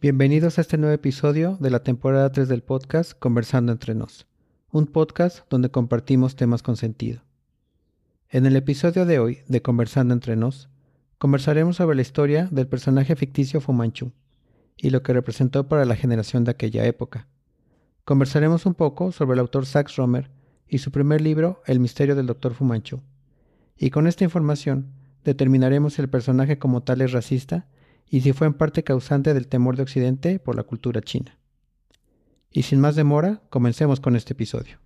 Bienvenidos a este nuevo episodio de la temporada 3 del podcast Conversando entre nos, un podcast donde compartimos temas con sentido. En el episodio de hoy de Conversando entre nos, conversaremos sobre la historia del personaje ficticio Fu Manchu y lo que representó para la generación de aquella época. Conversaremos un poco sobre el autor Sax Romer y su primer libro El misterio del Dr. Fu Manchu. Y con esta información determinaremos si el personaje como tal es racista y si fue en parte causante del temor de Occidente por la cultura china. Y sin más demora, comencemos con este episodio.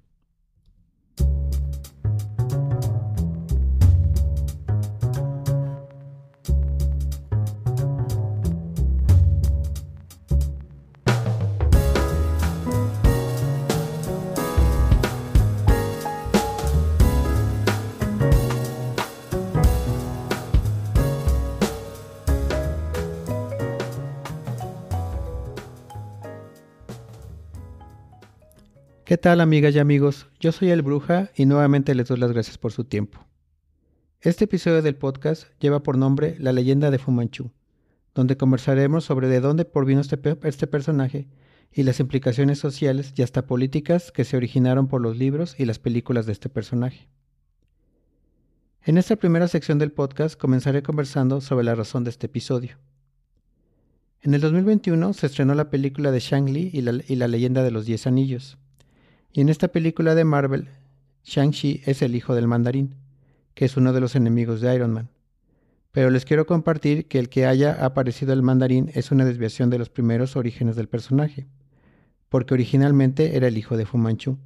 ¿Qué tal amigas y amigos? Yo soy el Bruja y nuevamente les doy las gracias por su tiempo. Este episodio del podcast lleva por nombre La leyenda de Fu Manchu, donde conversaremos sobre de dónde provino este, este personaje y las implicaciones sociales y hasta políticas que se originaron por los libros y las películas de este personaje. En esta primera sección del podcast comenzaré conversando sobre la razón de este episodio. En el 2021 se estrenó la película de Shang-Li y la leyenda de los Diez Anillos, y en esta película de Marvel, Shang-Chi es el hijo del mandarín, que es uno de los enemigos de Iron Man. Pero les quiero compartir que el que haya aparecido el mandarín es una desviación de los primeros orígenes del personaje, porque originalmente era el hijo de Fu Manchu,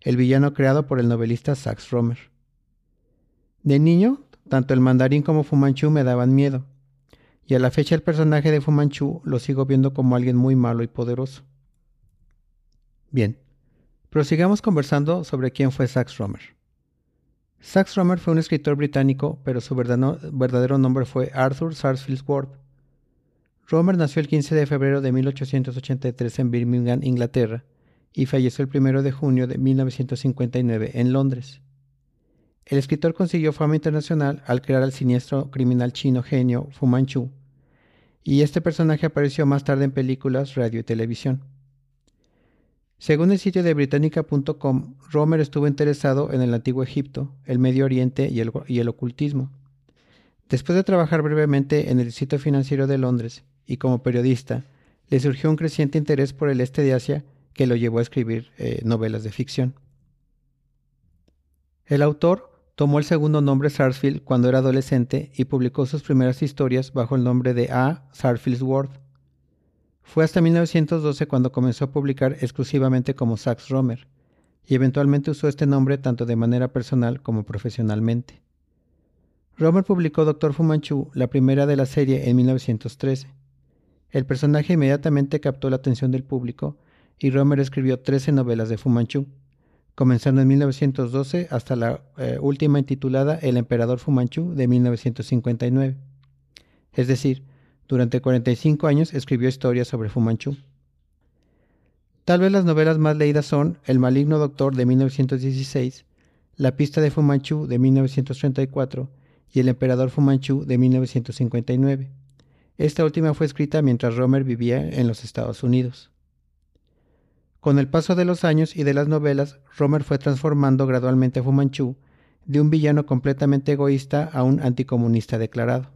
el villano creado por el novelista Sax Romer. De niño, tanto el mandarín como Fu Manchu me daban miedo, y a la fecha el personaje de Fu Manchu lo sigo viendo como alguien muy malo y poderoso. Bien, Prosigamos conversando sobre quién fue Sax Romer. Sax Romer fue un escritor británico, pero su verdadero nombre fue Arthur Sarsfield Ward. Romer nació el 15 de febrero de 1883 en Birmingham, Inglaterra, y falleció el 1 de junio de 1959 en Londres. El escritor consiguió fama internacional al crear al siniestro criminal chino genio Fu Manchu, y este personaje apareció más tarde en películas, radio y televisión. Según el sitio de británica.com, Romer estuvo interesado en el antiguo Egipto, el Medio Oriente y el, ocultismo. Después de trabajar brevemente en el sitio financiero de Londres y como periodista, le surgió un creciente interés por el este de Asia que lo llevó a escribir eh, novelas de ficción. El autor tomó el segundo nombre Sarsfield cuando era adolescente y publicó sus primeras historias bajo el nombre de A. Sarsfield's World. Fue hasta 1912 cuando comenzó a publicar exclusivamente como Sax Romer, y eventualmente usó este nombre tanto de manera personal como profesionalmente. Romer publicó Doctor Fumanchu, la primera de la serie, en 1913. El personaje inmediatamente captó la atención del público y Romer escribió 13 novelas de Fumanchu, comenzando en 1912 hasta la eh, última intitulada El Emperador Fumanchu de 1959. Es decir, durante 45 años escribió historias sobre Fu Manchu. Tal vez las novelas más leídas son El maligno doctor de 1916, La pista de Fu Manchu de 1934 y El emperador Fu Manchu de 1959. Esta última fue escrita mientras Romer vivía en los Estados Unidos. Con el paso de los años y de las novelas, Romer fue transformando gradualmente a Fu Manchu de un villano completamente egoísta a un anticomunista declarado.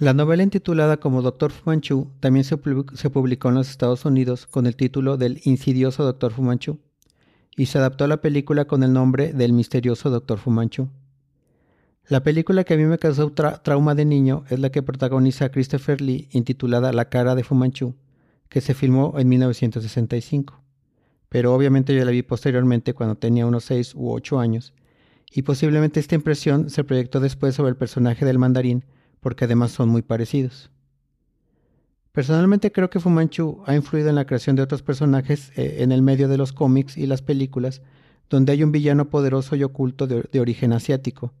La novela intitulada como Doctor Fumanchu también se, publicó en los Estados Unidos con el título del insidioso Doctor Fumanchu y se adaptó a la película con el nombre del misterioso Doctor Fumanchu. La película que a mí me causó trauma de niño es la que protagoniza Christopher Lee intitulada La cara de Fumanchu, que se filmó en 1965. Pero obviamente yo la vi posteriormente cuando tenía unos 6 u 8 años, y posiblemente esta impresión se proyectó después sobre el personaje del mandarín porque además son muy parecidos. Personalmente creo que Fu Manchu ha influido en la creación de otros personajes eh, en el medio de los cómics y las películas, donde hay un villano poderoso y oculto de, origen asiático.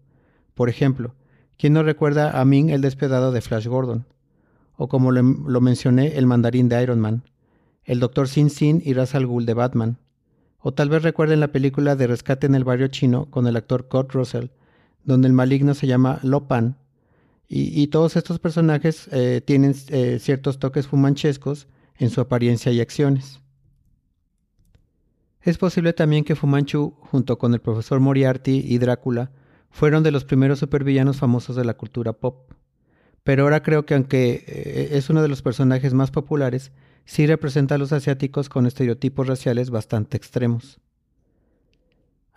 Por ejemplo, ¿quién no recuerda a Ming el despedado de Flash Gordon? O como lo, mencioné, el mandarín de Iron Man, el Dr. Sin Sin y Ra's al Ghul de Batman. O tal vez recuerden la película de Rescate en el barrio chino con el actor Kurt Russell, donde el maligno se llama Lo Y, todos estos personajes eh, tienen eh, ciertos toques fumanchescos en su apariencia y acciones. Es posible también que Fumanchu, junto con el profesor Moriarty y Drácula, fueron de los primeros supervillanos famosos de la cultura pop. Pero ahora creo que aunque eh, es uno de los personajes más populares, sí representa a los asiáticos con estereotipos raciales bastante extremos.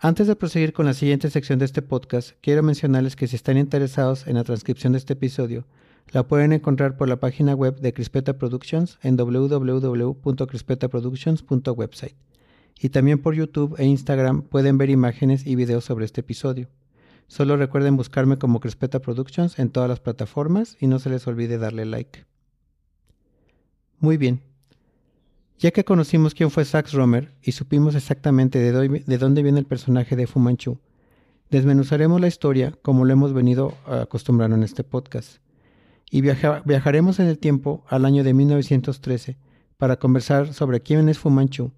Antes de proseguir con la siguiente sección de este podcast, quiero mencionarles que si están interesados en la transcripción de este episodio, la pueden encontrar por la página web de Crispeta Productions en www.crispetaproductions.website. Y también por YouTube e Instagram pueden ver imágenes y videos sobre este episodio. Solo recuerden buscarme como Crispeta Productions en todas las plataformas y no se les olvide darle like. Muy bien, ya que conocimos quién fue Sax Romer y supimos exactamente de, dónde viene el personaje de Fu Manchu, desmenuzaremos la historia como lo hemos venido acostumbrando en este podcast. Y viajaremos en el tiempo al año de 1913 para conversar sobre quién es Fu Manchu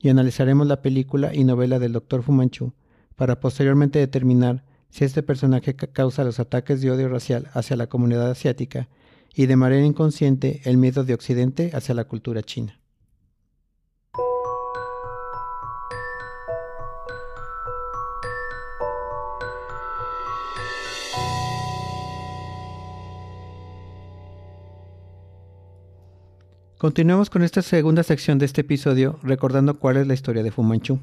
y analizaremos la película y novela del Dr. Fu Manchu para posteriormente determinar si este personaje causa los ataques de odio racial hacia la comunidad asiática y de manera inconsciente el miedo de Occidente hacia la cultura china. Continuemos con esta segunda sección de este episodio recordando cuál es la historia de Fu Manchu.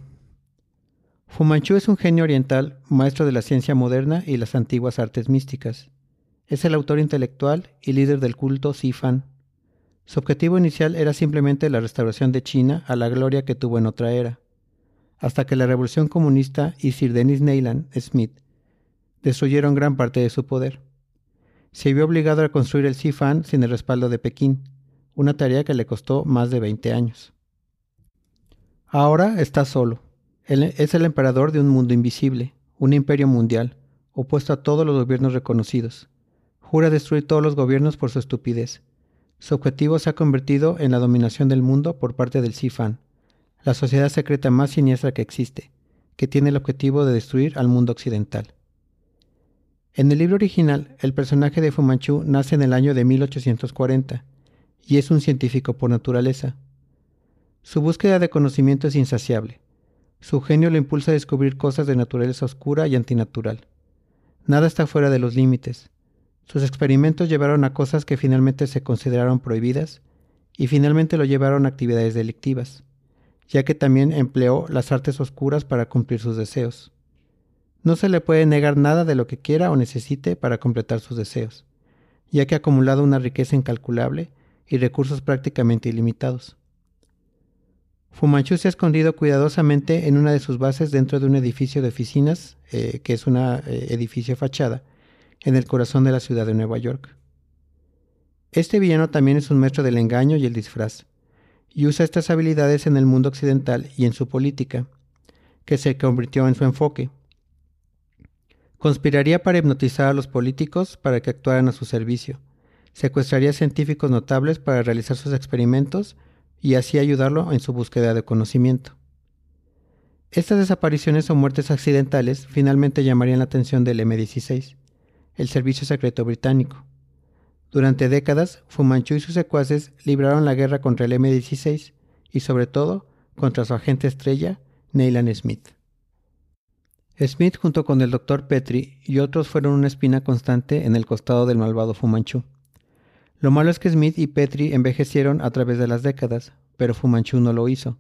Fu Manchu es un genio oriental, maestro de la ciencia moderna y las antiguas artes místicas. Es el autor intelectual y líder del culto Sifan. Su objetivo inicial era simplemente la restauración de China a la gloria que tuvo en otra era, hasta que la revolución comunista y Sir Dennis Neyland Smith destruyeron gran parte de su poder. Se vio obligado a construir el Sifan sin el respaldo de Pekín, una tarea que le costó más de 20 años. Ahora está solo. Él es el emperador de un mundo invisible, un imperio mundial, opuesto a todos los gobiernos reconocidos. Jura destruir todos los gobiernos por su estupidez. Su objetivo se ha convertido en la dominación del mundo por parte del Sifan, la sociedad secreta más siniestra que existe, que tiene el objetivo de destruir al mundo occidental. En el libro original, el personaje de Fu Manchu nace en el año de 1840 y es un científico por naturaleza. Su búsqueda de conocimiento es insaciable. Su genio lo impulsa a descubrir cosas de naturaleza oscura y antinatural. Nada está fuera de los límites. Sus experimentos llevaron a cosas que finalmente se consideraron prohibidas y finalmente lo llevaron a actividades delictivas, ya que también empleó las artes oscuras para cumplir sus deseos. No se le puede negar nada de lo que quiera o necesite para completar sus deseos, ya que ha acumulado una riqueza incalculable y recursos prácticamente ilimitados. Fumanchu se ha escondido cuidadosamente en una de sus bases dentro de un edificio de oficinas, eh, que es un eh, edificio fachada, en el corazón de la ciudad de Nueva York. Este villano también es un maestro del engaño y el disfraz, y usa estas habilidades en el mundo occidental y en su política, que se convirtió en su enfoque. Conspiraría para hipnotizar a los políticos para que actuaran a su servicio, secuestraría científicos notables para realizar sus experimentos y así ayudarlo en su búsqueda de conocimiento. Estas desapariciones o muertes accidentales finalmente llamarían la atención del M16, el Servicio Secreto Británico. Durante décadas, Fumanchu y sus secuaces libraron la guerra contra el M16 y sobre todo contra su agente estrella, Neyland Smith. Smith junto con el Dr. Petrie y otros fueron una espina constante en el costado del malvado Fumanchu. Lo malo es que Smith y Petri envejecieron a través de las décadas, pero Fumanchu no lo hizo.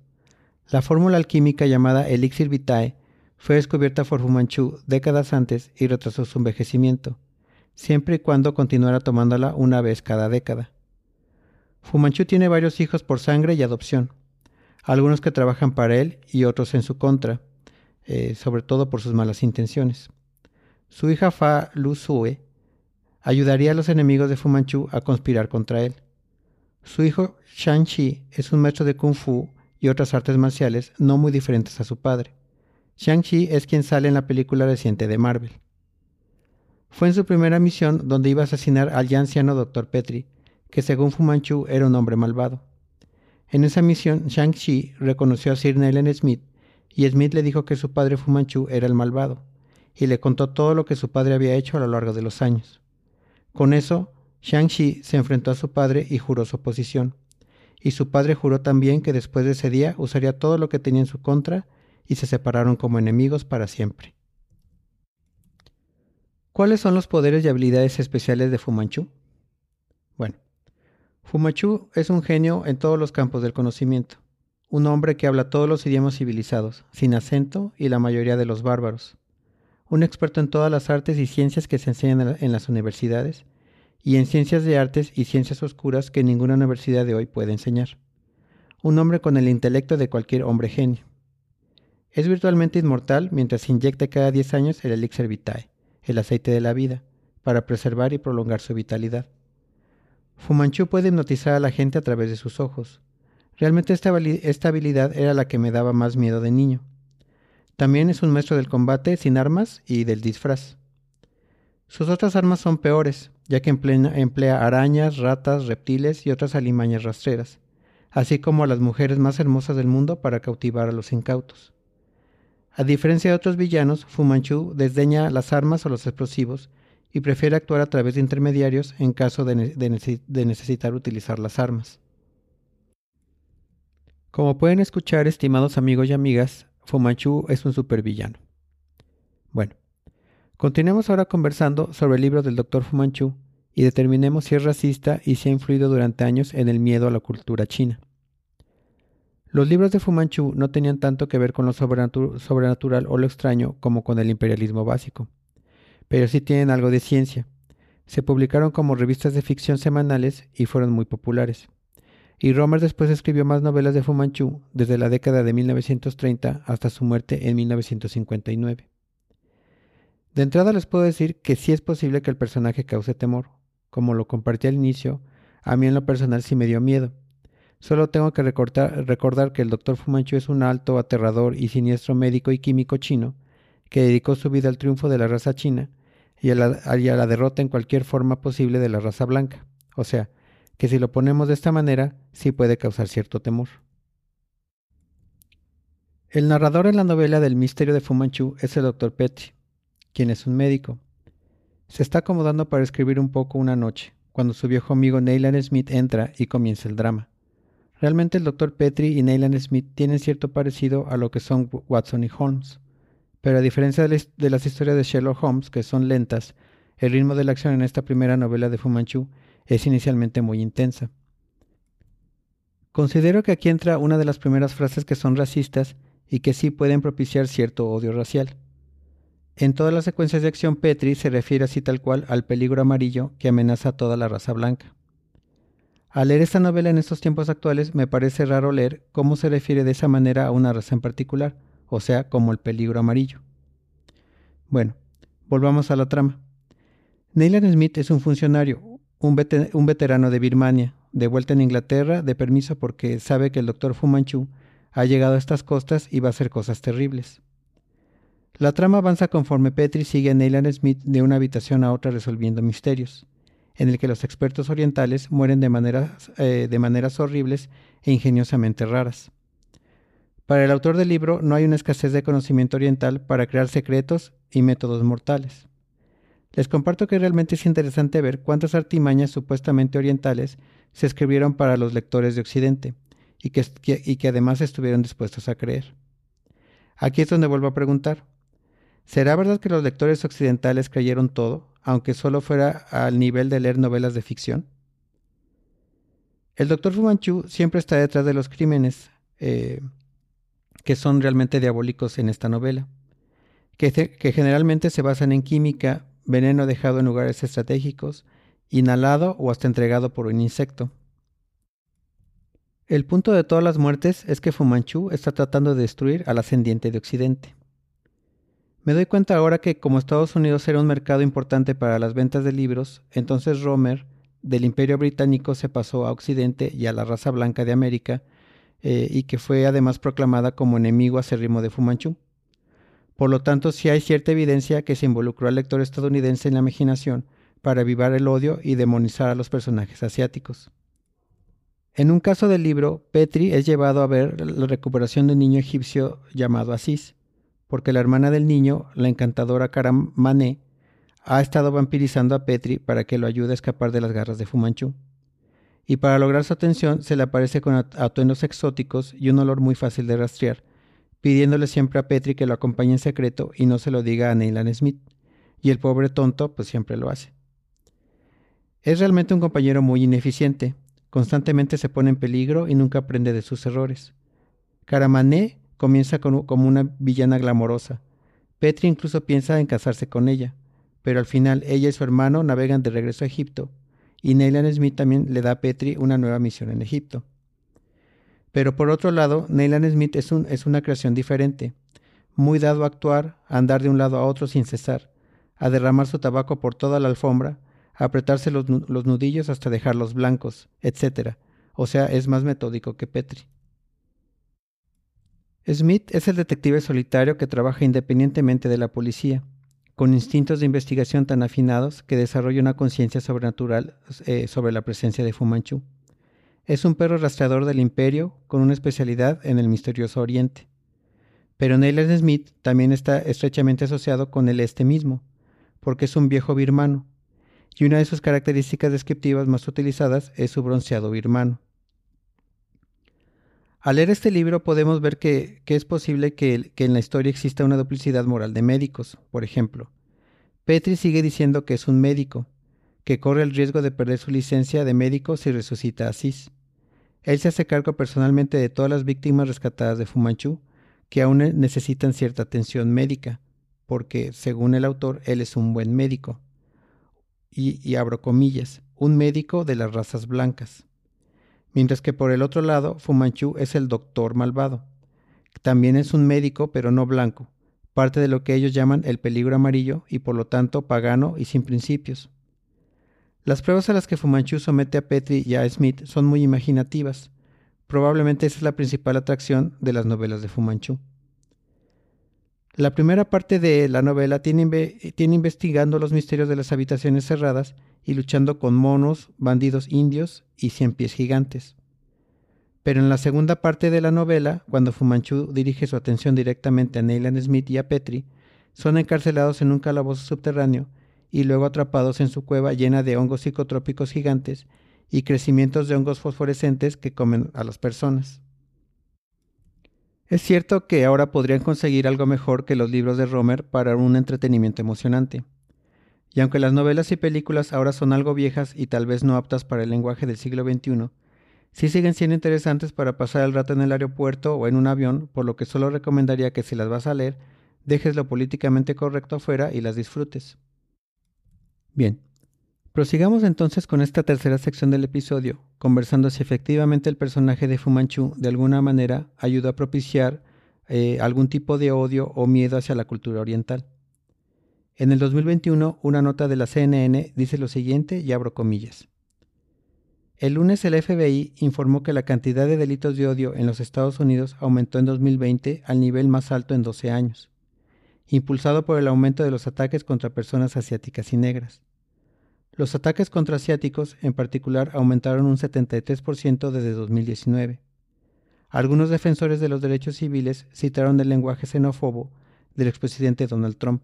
La fórmula alquímica llamada Elixir Vitae fue descubierta por Fumanchu décadas antes y retrasó su envejecimiento, siempre y cuando continuara tomándola una vez cada década. Fumanchu tiene varios hijos por sangre y adopción, algunos que trabajan para él y otros en su contra, eh, sobre todo por sus malas intenciones. Su hija Fa Lu Sue ayudaría a los enemigos de Fu Manchu a conspirar contra él. Su hijo Shang-Chi es un maestro de Kung Fu y otras artes marciales no muy diferentes a su padre. Shang-Chi es quien sale en la película reciente de Marvel. Fue en su primera misión donde iba a asesinar al ya anciano Dr. Petri, que según Fu Manchu era un hombre malvado. En esa misión, Shang-Chi reconoció a Sir Neyland Smith y Smith le dijo que su padre Fu Manchu era el malvado, y le contó todo lo que su padre había hecho a lo largo de los años. Con eso, Shang-Chi se enfrentó a su padre y juró su oposición. Y su padre juró también que después de ese día usaría todo lo que tenía en su contra y se separaron como enemigos para siempre. ¿Cuáles son los poderes y habilidades especiales de Fu Manchu? Bueno, Fu Manchu es un genio en todos los campos del conocimiento, un hombre que habla todos los idiomas civilizados, sin acento y la mayoría de los bárbaros, un experto en todas las artes y ciencias que se enseñan en las universidades, y en ciencias de artes y ciencias oscuras que ninguna universidad de hoy puede enseñar. Un hombre con el intelecto de cualquier hombre genio. Es virtualmente inmortal mientras inyecta cada 10 años el elixir vitae, el aceite de la vida, para preservar y prolongar su vitalidad. Fumanchu puede hipnotizar a la gente a través de sus ojos. Realmente esta, esta habilidad era la que me daba más miedo de niño. También es un maestro del combate sin armas y del disfraz. Sus otras armas son peores, ya que emplea, arañas, ratas, reptiles y otras alimañas rastreras, así como a las mujeres más hermosas del mundo para cautivar a los incautos. A diferencia de otros villanos, Fu Manchu desdeña las armas o los explosivos y prefiere actuar a través de intermediarios en caso de, necesitar utilizar las armas. Como pueden escuchar, estimados amigos y amigas, Fu Manchu es un supervillano. Bueno, continuemos ahora conversando sobre el libro del Dr. Fu Manchu y determinemos si es racista y si ha influido durante años en el miedo a la cultura china. Los libros de Fu Manchu no tenían tanto que ver con lo sobrenatural o lo extraño como con el imperialismo básico, pero sí tienen algo de ciencia. Se publicaron como revistas de ficción semanales y fueron muy populares. Y Romer después escribió más novelas de Fu Manchu desde la década de 1930 hasta su muerte en 1959. De entrada les puedo decir que sí es posible que el personaje cause temor. Como lo compartí al inicio, a mí en lo personal sí me dio miedo Solo tengo que recordar que el doctor Fumanchu es un alto, aterrador y siniestro médico y químico chino que dedicó su vida al triunfo de la raza china y a la, derrota en cualquier forma posible de la raza blanca. O sea, que si lo ponemos de esta manera, sí puede causar cierto temor. El narrador en la novela del misterio de Fumanchu es el doctor Petri, quien es un médico. Se está acomodando para escribir un poco una noche, cuando su viejo amigo Neyland Smith entra y comienza el drama. Realmente el Dr. Petrie y Neyland Smith tienen cierto parecido a lo que son Watson y Holmes, pero a diferencia de las historias de Sherlock Holmes, que son lentas, el ritmo de la acción en esta primera novela de Fu Manchu es inicialmente muy intensa. Considero que aquí entra una de las primeras frases que son racistas y que sí pueden propiciar cierto odio racial. En todas las secuencias de acción, Petri se refiere así tal cual al peligro amarillo que amenaza a toda la raza blanca. Al leer esta novela en estos tiempos actuales me parece raro leer cómo se refiere de esa manera a una raza en particular, o sea, como el peligro amarillo. Bueno, volvamos a la trama. Neyland Smith es un funcionario, un, veterano de Birmania, de vuelta en Inglaterra, de permiso porque sabe que el doctor Fu Manchu ha llegado a estas costas y va a hacer cosas terribles. La trama avanza conforme Petri sigue a Neyland Smith de una habitación a otra resolviendo misterios en el que los expertos orientales mueren de eh, de maneras horribles e ingeniosamente raras. Para el autor del libro no hay una escasez de conocimiento oriental para crear secretos y métodos mortales. Les comparto que realmente es interesante ver cuántas artimañas supuestamente orientales se escribieron para los lectores de Occidente y que, y que además estuvieron dispuestos a creer. Aquí es donde vuelvo a preguntar, ¿será verdad que los lectores occidentales creyeron todo, aunque solo fuera al nivel de leer novelas de ficción? El doctor Fumanchu siempre está detrás de los crímenes eh, que son realmente diabólicos en esta novela, que, que generalmente se basan en química, veneno dejado en lugares estratégicos, inhalado o hasta entregado por un insecto. El punto de todas las muertes es que Fumanchu está tratando de destruir al ascendiente de Occidente. Me doy cuenta ahora que como Estados Unidos era un mercado importante para las ventas de libros, entonces Romer del Imperio Británico se pasó a Occidente y a la raza blanca de América, eh, y que fue además proclamada como enemigo acérrimo de Fumanchu. Por lo tanto, sí hay cierta evidencia que se involucró al lector estadounidense en la imaginación para avivar el odio y demonizar a los personajes asiáticos. En un caso del libro, Petri es llevado a ver la recuperación de un niño egipcio llamado Asís, porque la hermana del niño, la encantadora Cara Mané, ha estado vampirizando a Petri para que lo ayude a escapar de las garras de Fumanchu. Y para lograr su atención se le aparece con atuendos exóticos y un olor muy fácil de rastrear, pidiéndole siempre a Petri que lo acompañe en secreto y no se lo diga a Neyland Smith. Y el pobre tonto pues siempre lo hace. Es realmente un compañero muy ineficiente, constantemente se pone en peligro y nunca aprende de sus errores. Caramané comienza como una villana glamorosa. Petri incluso piensa en casarse con ella, pero al final ella y su hermano navegan de regreso a Egipto, y Neyland Smith también le da a Petri una nueva misión en Egipto. Pero por otro lado, Neyland Smith es, un, es una creación diferente, muy dado a actuar, a andar de un lado a otro sin cesar, a derramar su tabaco por toda la alfombra, a apretarse los, los nudillos hasta dejarlos blancos, etc. O sea, es más metódico que Petri. Smith es el detective solitario que trabaja independientemente de la policía con instintos de investigación tan afinados que desarrolla una conciencia sobrenatural eh, sobre la presencia de Fumanchu. Es un perro rastreador del imperio con una especialidad en el misterioso oriente. Pero Neyland Smith también está estrechamente asociado con el este mismo, porque es un viejo birmano, y una de sus características descriptivas más utilizadas es su bronceado birmano. Al leer este libro podemos ver que, es posible que, en la historia exista una duplicidad moral de médicos. Por ejemplo, Petri sigue diciendo que es un médico, que corre el riesgo de perder su licencia de médico si resucita a Cis. Él se hace cargo personalmente de todas las víctimas rescatadas de Fumanchu, que aún necesitan cierta atención médica, porque, según el autor, él es un buen médico. y abro comillas, un médico de las razas blancas mientras que por el otro lado Fumanchu es el doctor malvado. También es un médico, pero no blanco, parte de lo que ellos llaman el peligro amarillo y por lo tanto pagano y sin principios. Las pruebas a las que Fumanchu somete a Petri y a Smith son muy imaginativas. Probablemente esa es la principal atracción de las novelas de Fumanchu. La primera parte de la novela tiene, investigando los misterios de las habitaciones cerradas y luchando con monos, bandidos indios y cien pies gigantes. Pero en la segunda parte de la novela, cuando Fumanchu dirige su atención directamente a Neyland Smith y a Petri, son encarcelados en un calabozo subterráneo y luego atrapados en su cueva llena de hongos psicotrópicos gigantes y crecimientos de hongos fosforescentes que comen a las personas. Es cierto que ahora podrían conseguir algo mejor que los libros de Romer para un entretenimiento emocionante. Y aunque las novelas y películas ahora son algo viejas y tal vez no aptas para el lenguaje del siglo XXI, sí siguen siendo interesantes para pasar el rato en el aeropuerto o en un avión, por lo que solo recomendaría que si las vas a leer, dejes lo políticamente correcto afuera y las disfrutes. Bien, prosigamos entonces con esta tercera sección del episodio, conversando si efectivamente el personaje de Fumanchu de alguna manera ayuda a propiciar eh, algún tipo de odio o miedo hacia la cultura oriental. En el 2021, una nota de la CNN dice lo siguiente y abro comillas. El lunes el FBI informó que la cantidad de delitos de odio en los Estados Unidos aumentó en 2020 al nivel más alto en 12 años, impulsado por el aumento de los ataques contra personas asiáticas y negras. Los ataques contra asiáticos, en particular, aumentaron un 73% desde 2019. Algunos defensores de los derechos civiles citaron el lenguaje xenófobo del expresidente Donald Trump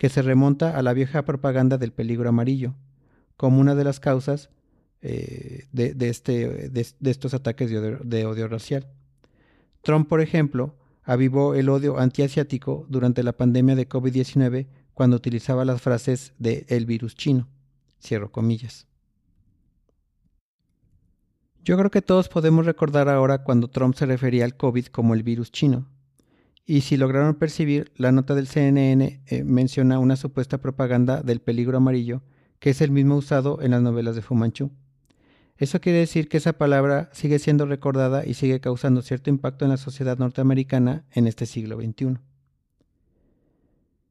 que se remonta a la vieja propaganda del peligro amarillo, como una de las causas eh, de, este, de, estos ataques de odio, racial. Trump, por ejemplo, avivó el odio antiasiático durante la pandemia de COVID-19 cuando utilizaba las frases de el virus chino. Cierro comillas. Yo creo que todos podemos recordar ahora cuando Trump se refería al COVID como el virus chino, y si lograron percibir, la nota del CNN eh, menciona una supuesta propaganda del peligro amarillo, que es el mismo usado en las novelas de Fumanchu. Eso quiere decir que esa palabra sigue siendo recordada y sigue causando cierto impacto en la sociedad norteamericana en este siglo XXI.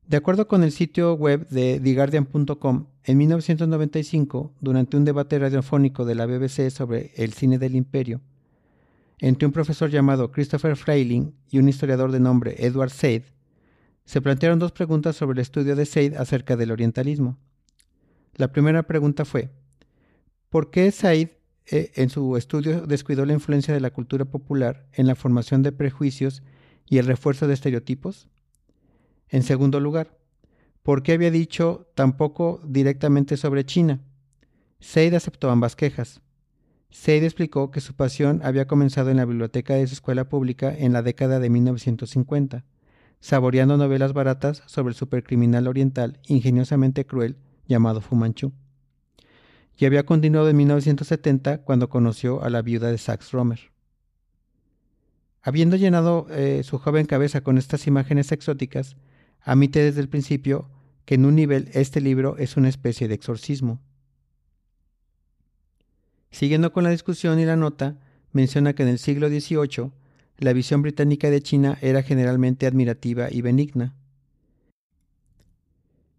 De acuerdo con el sitio web de TheGuardian.com, en 1995, durante un debate radiofónico de la BBC sobre el cine del imperio, entre un profesor llamado Christopher Freiling y un historiador de nombre Edward Said, se plantearon dos preguntas sobre el estudio de Said acerca del orientalismo. La primera pregunta fue, ¿por qué Said eh, en su estudio descuidó la influencia de la cultura popular en la formación de prejuicios y el refuerzo de estereotipos? En segundo lugar, por qué había dicho tampoco directamente sobre China. Seid aceptó ambas quejas. Seid explicó que su pasión había comenzado en la biblioteca de su escuela pública en la década de 1950, saboreando novelas baratas sobre el supercriminal oriental ingeniosamente cruel llamado Fu Manchu. Y había continuado en 1970 cuando conoció a la viuda de Sax Romer. Habiendo llenado eh, su joven cabeza con estas imágenes exóticas, admite desde el principio que en un nivel este libro es una especie de exorcismo. Siguiendo con la discusión y la nota, menciona que en el siglo XVIII la visión británica de China era generalmente admirativa y benigna.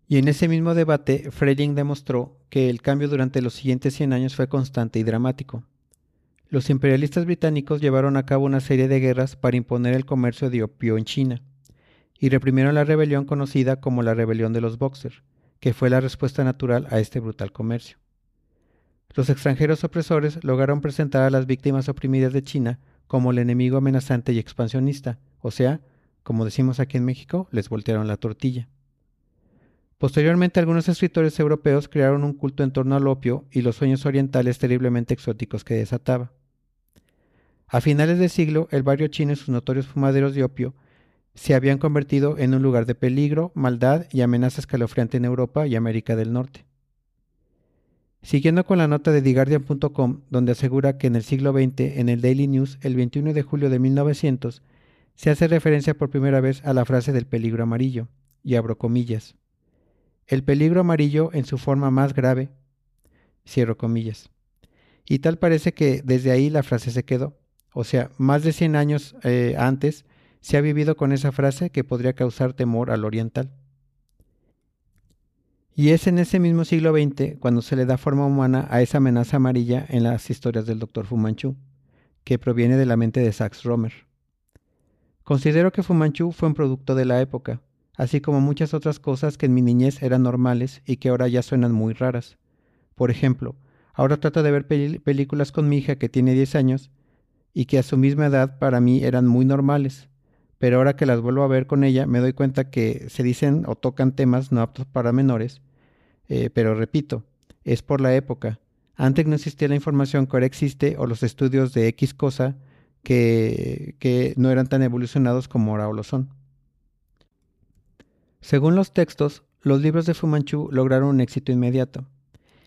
Y en ese mismo debate, Freiling demostró que el cambio durante los siguientes 100 años fue constante y dramático. Los imperialistas británicos llevaron a cabo una serie de guerras para imponer el comercio de opio en China, y reprimieron la rebelión conocida como la rebelión de los Boxer, que fue la respuesta natural a este brutal comercio. Los extranjeros opresores lograron presentar a las víctimas oprimidas de China como el enemigo amenazante y expansionista, o sea, como decimos aquí en México, les voltearon la tortilla. Posteriormente, algunos escritores europeos crearon un culto en torno al opio y los sueños orientales terriblemente exóticos que desataba. A finales del siglo, el barrio chino y sus notorios fumaderos de opio se habían convertido en un lugar de peligro, maldad y amenaza escalofriante en Europa y América del Norte. Siguiendo con la nota de TheGuardian.com, donde asegura que en el siglo XX, en el Daily News, el 21 de julio de 1900, se hace referencia por primera vez a la frase del peligro amarillo, y abro comillas. El peligro amarillo en su forma más grave, cierro comillas. Y tal parece que desde ahí la frase se quedó. O sea, más de 100 años eh, antes se ha vivido con esa frase que podría causar temor al oriental. Y es en ese mismo siglo XX cuando se le da forma humana a esa amenaza amarilla en las historias del Dr. Fumanchu, que proviene de la mente de Sax Romer. Considero que Fumanchu fue un producto de la época, así como muchas otras cosas que en mi niñez eran normales y que ahora ya suenan muy raras. Por ejemplo, ahora trato de ver películas con mi hija que tiene 10 años y que a su misma edad para mí eran muy normales, pero ahora que las vuelvo a ver con ella me doy cuenta que se dicen o tocan temas no aptos para menores, eh, pero repito, es por la época. Antes no existía la información que ahora existe o los estudios de X cosa que, que no eran tan evolucionados como ahora lo son. Según los textos, los libros de Fumanchu lograron un éxito inmediato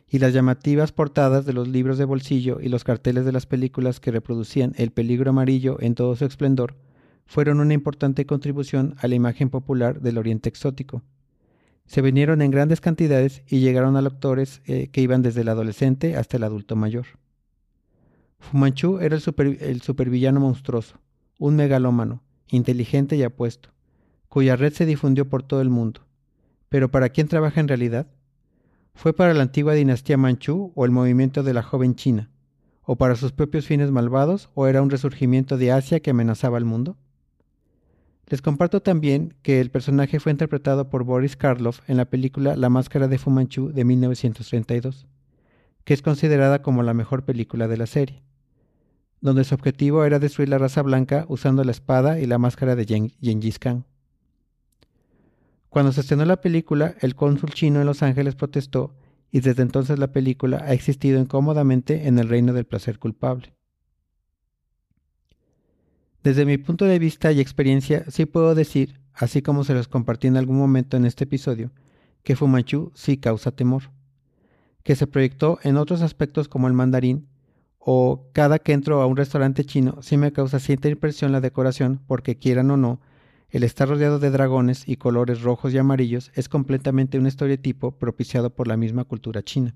y las llamativas portadas de los libros de bolsillo y los carteles de las películas que reproducían el peligro amarillo en todo su esplendor fueron una importante contribución a la imagen popular del Oriente exótico. Se vinieron en grandes cantidades y llegaron a lectores eh, que iban desde el adolescente hasta el adulto mayor. Fumanchu era el, el supervillano monstruoso, un megalómano, inteligente y apuesto, cuya red se difundió por todo el mundo. Pero ¿para quién trabaja en realidad? ¿Fue para la antigua dinastía manchú o el movimiento de la joven China? ¿O para sus propios fines malvados o era un resurgimiento de Asia que amenazaba al mundo? Les comparto también que el personaje fue interpretado por Boris Karloff en la película La Máscara de Fu Manchu de 1932, que es considerada como la mejor película de la serie, donde su objetivo era destruir la raza blanca usando la espada y la máscara de Gengis Khan. Cuando se estrenó la película, el cónsul chino en Los Ángeles protestó y desde entonces la película ha existido incómodamente en el reino del placer culpable. Desde mi punto de vista y experiencia, sí puedo decir, así como se los compartí en algún momento en este episodio, que Fumanchu sí causa temor, que se proyectó en otros aspectos como el mandarín, o cada que entro a un restaurante chino sí me causa cierta impresión la decoración porque quieran o no, el estar rodeado de dragones y colores rojos y amarillos es completamente un estereotipo propiciado por la misma cultura china.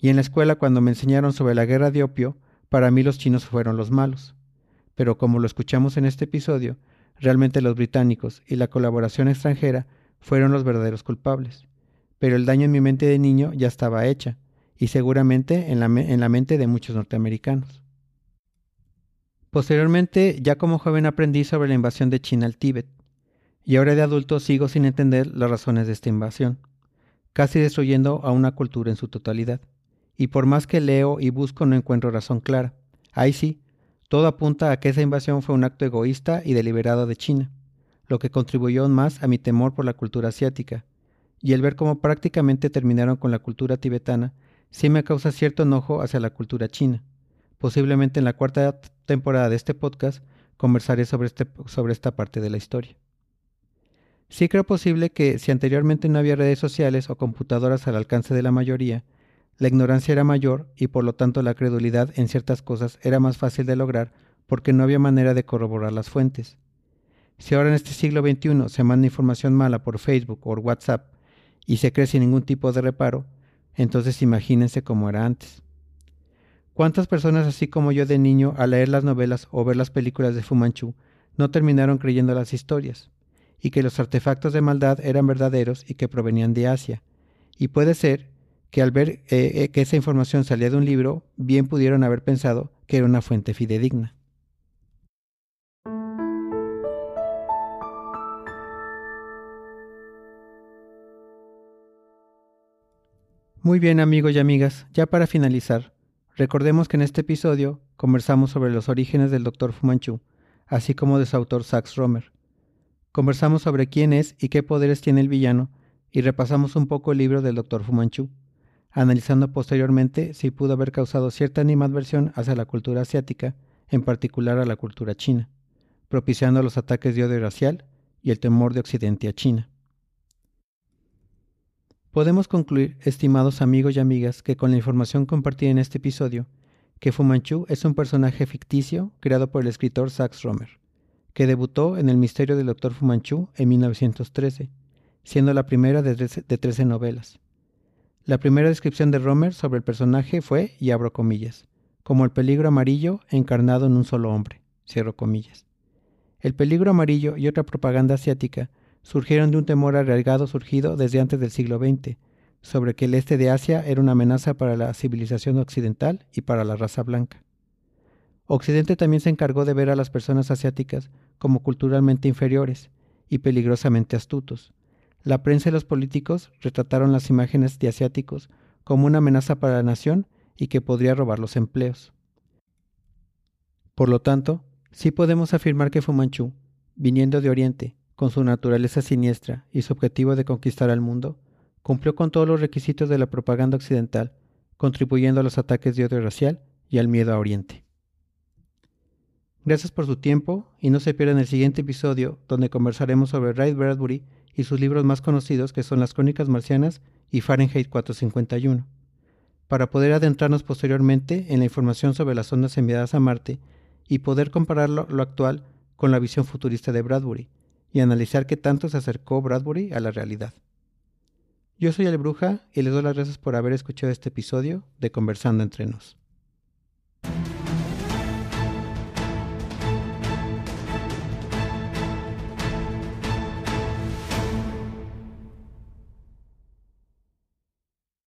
Y en la escuela cuando me enseñaron sobre la guerra de opio, para mí los chinos fueron los malos. Pero como lo escuchamos en este episodio, realmente los británicos y la colaboración extranjera fueron los verdaderos culpables. Pero el daño en mi mente de niño ya estaba hecha, y seguramente en la, en la mente de muchos norteamericanos. Posteriormente, ya como joven aprendí sobre la invasión de China al Tíbet, y ahora de adulto sigo sin entender las razones de esta invasión, casi destruyendo a una cultura en su totalidad. Y por más que leo y busco no encuentro razón clara. Ahí sí, todo apunta a que esa invasión fue un acto egoísta y deliberado de China, lo que contribuyó más a mi temor por la cultura asiática, y el ver cómo prácticamente terminaron con la cultura tibetana sí me causa cierto enojo hacia la cultura china. Posiblemente en la cuarta temporada de este podcast conversaré sobre, este, sobre esta parte de la historia. Sí creo posible que si anteriormente no había redes sociales o computadoras al alcance de la mayoría, la ignorancia era mayor y por lo tanto la credulidad en ciertas cosas era más fácil de lograr porque no había manera de corroborar las fuentes. Si ahora en este siglo XXI se manda información mala por Facebook o WhatsApp y se cree sin ningún tipo de reparo, entonces imagínense cómo era antes. ¿Cuántas personas así como yo de niño al leer las novelas o ver las películas de Fu Manchu no terminaron creyendo las historias? y que los artefactos de maldad eran verdaderos y que provenían de Asia. Y puede ser que al ver eh, eh, que esa información salía de un libro, bien pudieron haber pensado que era una fuente fidedigna. Muy bien amigos y amigas, ya para finalizar, recordemos que en este episodio conversamos sobre los orígenes del Dr. Fumanchu, así como de su autor Sax Romer. Conversamos sobre quién es y qué poderes tiene el villano y repasamos un poco el libro del Dr. Fumanchu, analizando posteriormente si pudo haber causado cierta animadversión hacia la cultura asiática, en particular a la cultura china, propiciando los ataques de odio racial y el temor de Occidente a China. Podemos concluir, estimados amigos y amigas, que con la información compartida en este episodio, que Fu Manchu es un personaje ficticio creado por el escritor Sax Romer que debutó en El misterio del Dr. Fumanchu en 1913, siendo la primera de 13 novelas. La primera descripción de Romer sobre el personaje fue, y abro comillas, como el peligro amarillo encarnado en un solo hombre, cierro comillas. El peligro amarillo y otra propaganda asiática surgieron de un temor arraigado surgido desde antes del siglo XX, sobre que el este de Asia era una amenaza para la civilización occidental y para la raza blanca. Occidente también se encargó de ver a las personas asiáticas como culturalmente inferiores y peligrosamente astutos. La prensa y los políticos retrataron las imágenes de asiáticos como una amenaza para la nación y que podría robar los empleos. Por lo tanto, sí podemos afirmar que Fumanchu, viniendo de Oriente, con su naturaleza siniestra y su objetivo de conquistar al mundo, cumplió con todos los requisitos de la propaganda occidental, contribuyendo a los ataques de odio racial y al miedo a Oriente. Gracias por su tiempo y no se pierdan el siguiente episodio donde conversaremos sobre Ray Bradbury y sus libros más conocidos que son Las Crónicas Marcianas y Fahrenheit 451. Para poder adentrarnos posteriormente en la información sobre las ondas enviadas a Marte y poder comparar lo, actual con la visión futurista de Bradbury y analizar qué tanto se acercó Bradbury a la realidad. Yo soy El Bruja y les doy las gracias por haber escuchado este episodio de Conversando entre nos.